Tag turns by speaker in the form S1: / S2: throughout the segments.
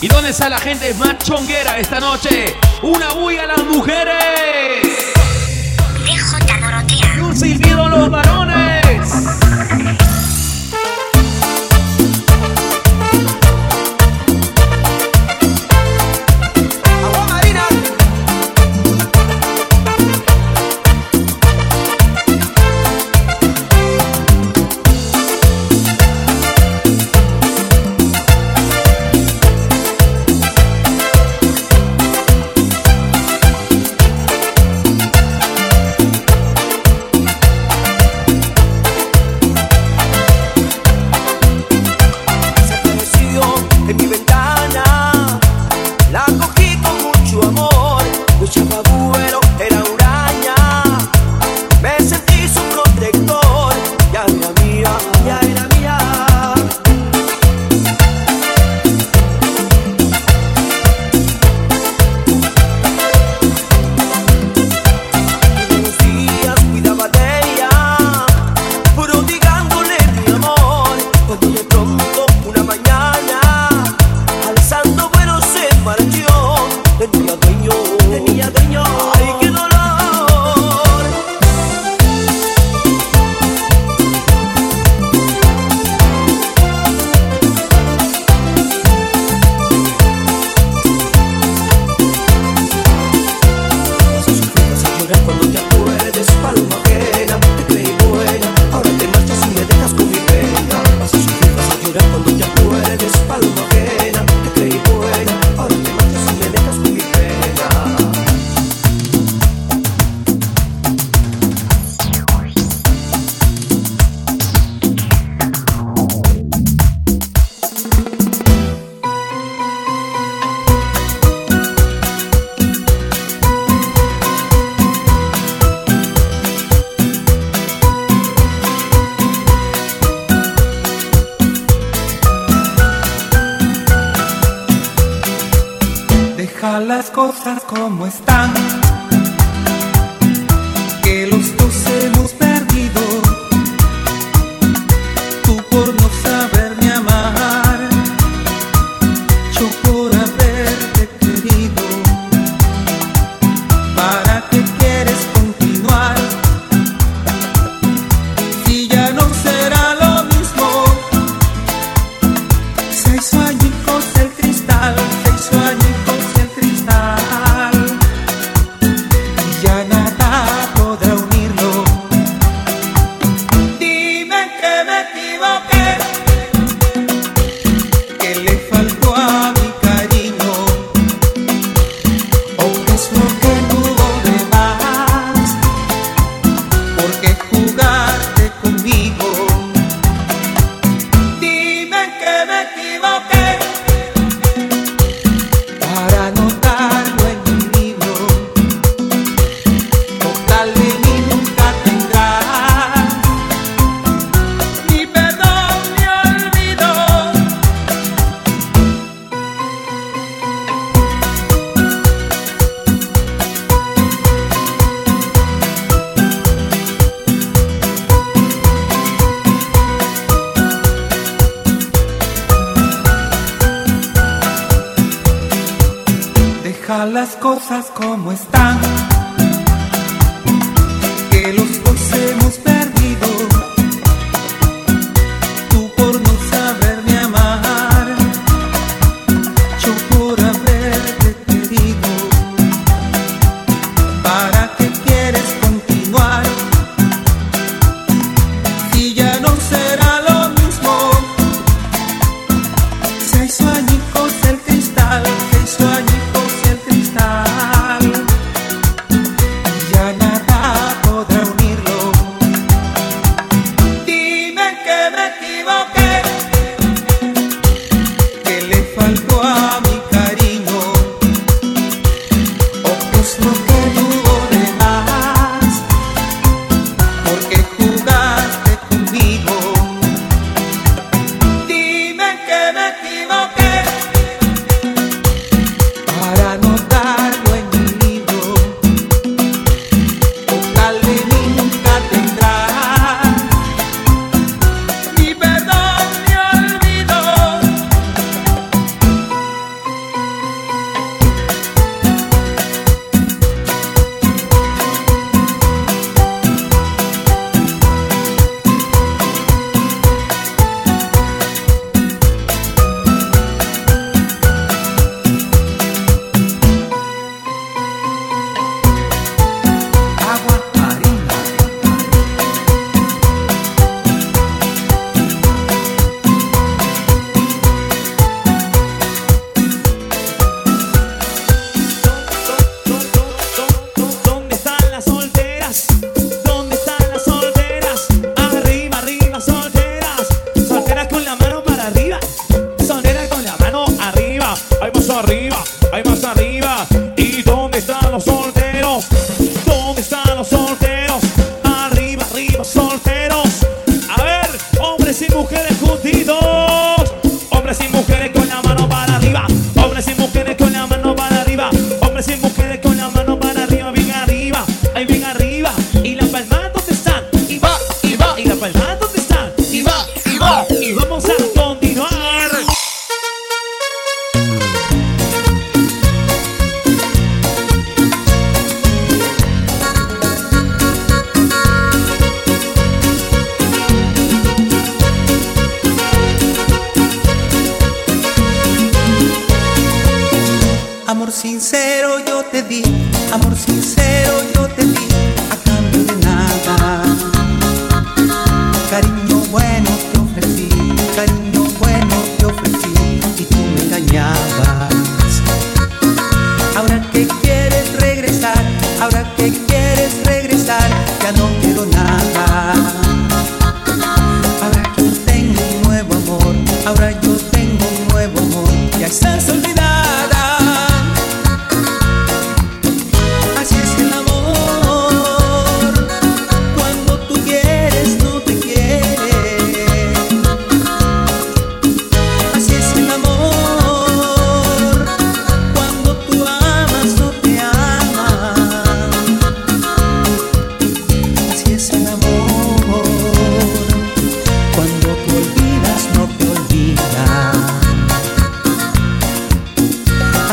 S1: ¿Y dónde está la gente más chonguera esta noche? ¡Una bulla a las mujeres!
S2: DJ Dorotea.
S1: Y un silbido a los varones.
S3: Deja las cosas como están. Deja las cosas como están, que los dos hemos perdido.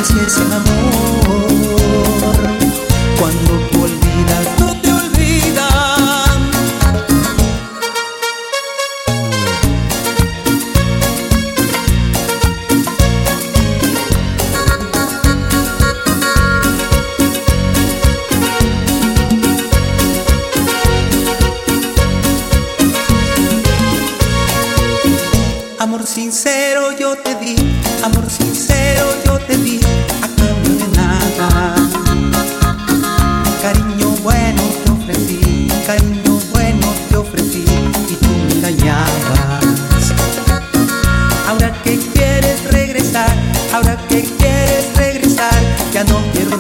S3: Así es ya no quiero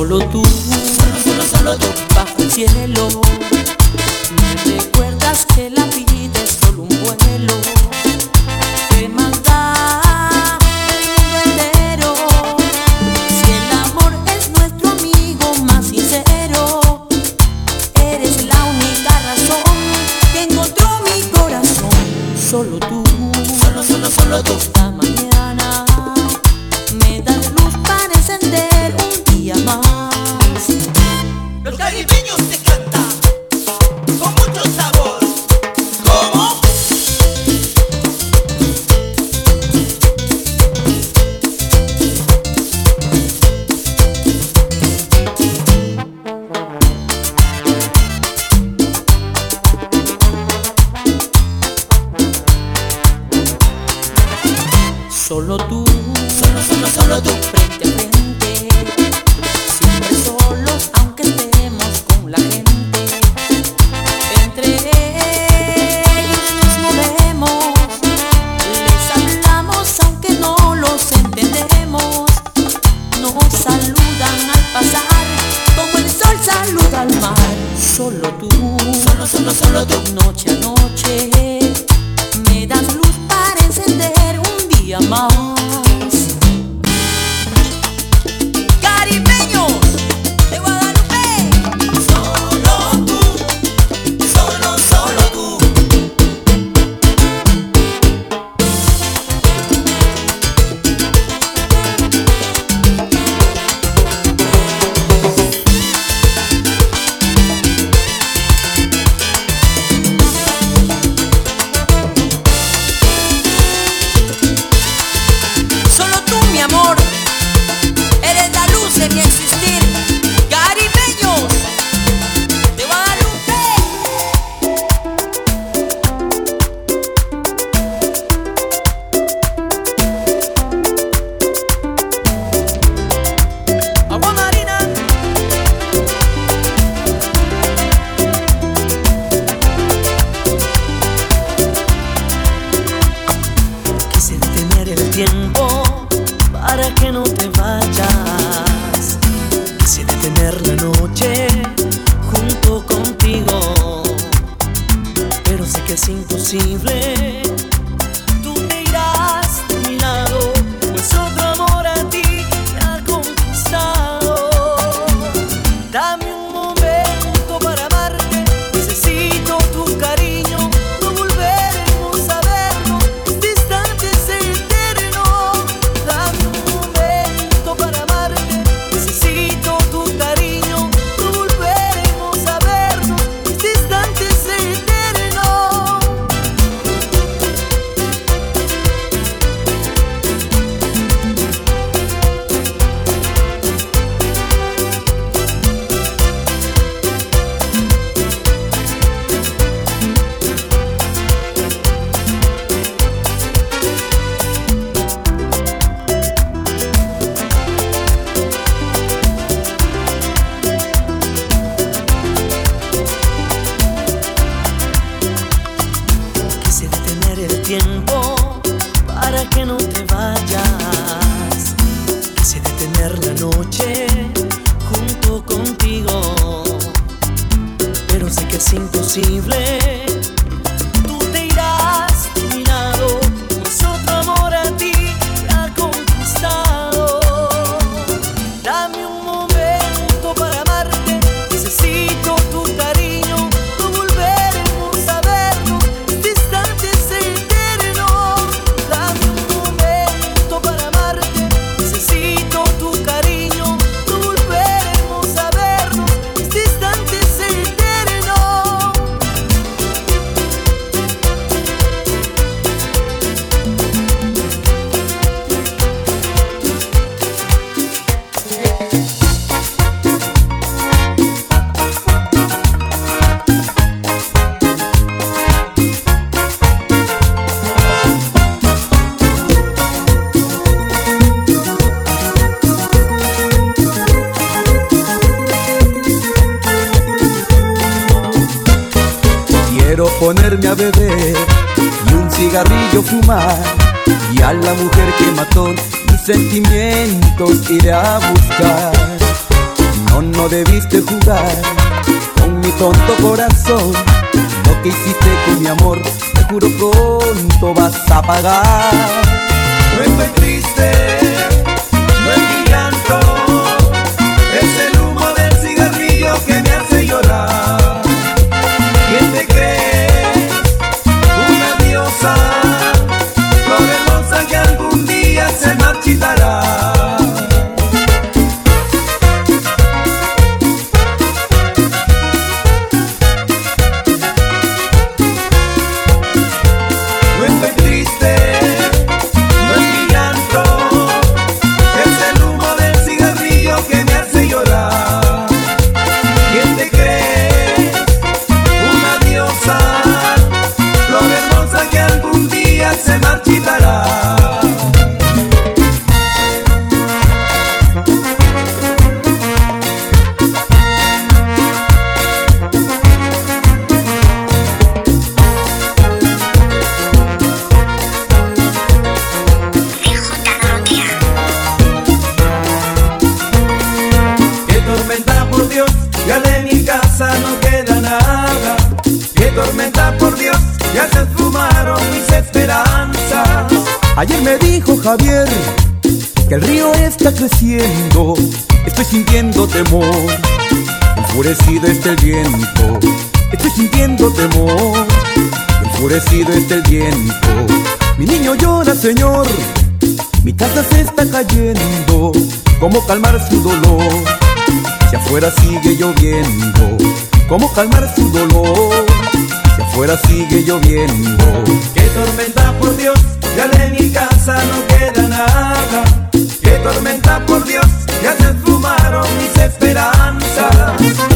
S4: Solo tú,
S5: sentimientos iré a buscar. No, no debiste jugar con mi tonto corazón. Lo que hiciste con mi amor, te juro pronto vas a pagar. Río está creciendo. Estoy sintiendo temor. Enfurecido está el viento. Estoy sintiendo temor. Enfurecido está el viento. Mi niño llora, señor. Mi casa se está cayendo. ¿Cómo calmar su dolor? Si afuera sigue lloviendo. ¿Cómo calmar su dolor? Si afuera sigue lloviendo.
S6: Qué tormenta por Dios, ya de mi casa no queda nada. Qué tormenta por Dios, ya se esfumaron mis esperanzas.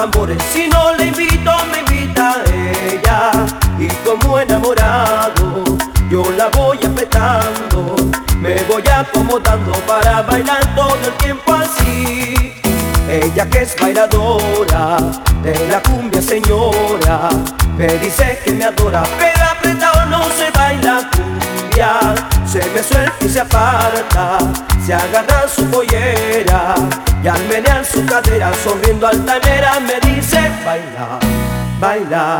S1: Tambores. Si no le invito me invita ella. Y como enamorado yo la voy apretando. Me voy acomodando para bailar todo el tiempo así. Ella que es bailadora de la cumbia señora Me dice que me adora Pero apretado no se baila cumbia Se me suelta y se aparta. Se agarra su pollera Y al menear su cadera sonriendo altanera Me dice baila, baila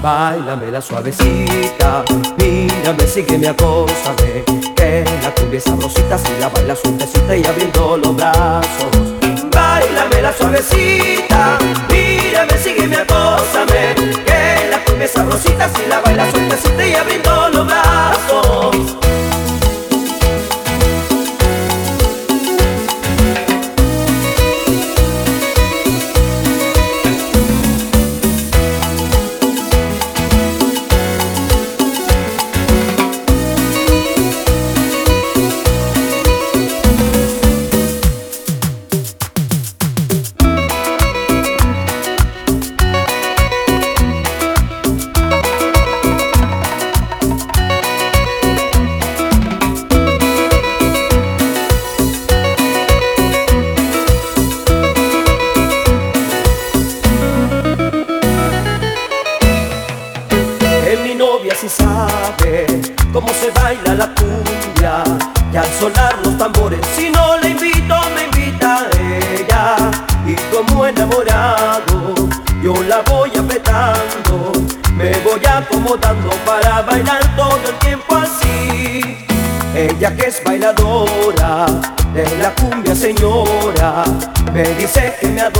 S1: Bailame la suavecita, mírame, sígueme, acósame Que la cumbia es sabrosita si la baila sueltecita y abriendo los brazos. Bailame la suavecita, mírame, sígueme, acósame Que la cumbia es sabrosita si la baila sueltecita y abriendo los brazos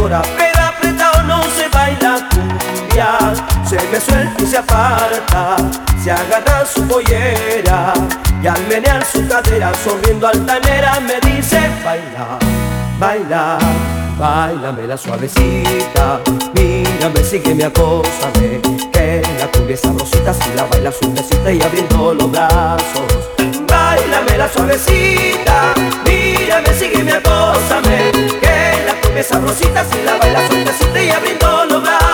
S1: adora pero apretado no se baila cumbia se me suelta y se aparta se agarra su pollera y al menear su cadera sonriendo altanera me dice baila, baila, bailame la suavecita, mírame, sígueme, acósame, que la cumbia es sabrosita si la baila suavecita y abriendo los brazos. Bailame la suavecita, mírame, sígueme, acósame, esa rosita si la baila sueltecita y abriendo los brazos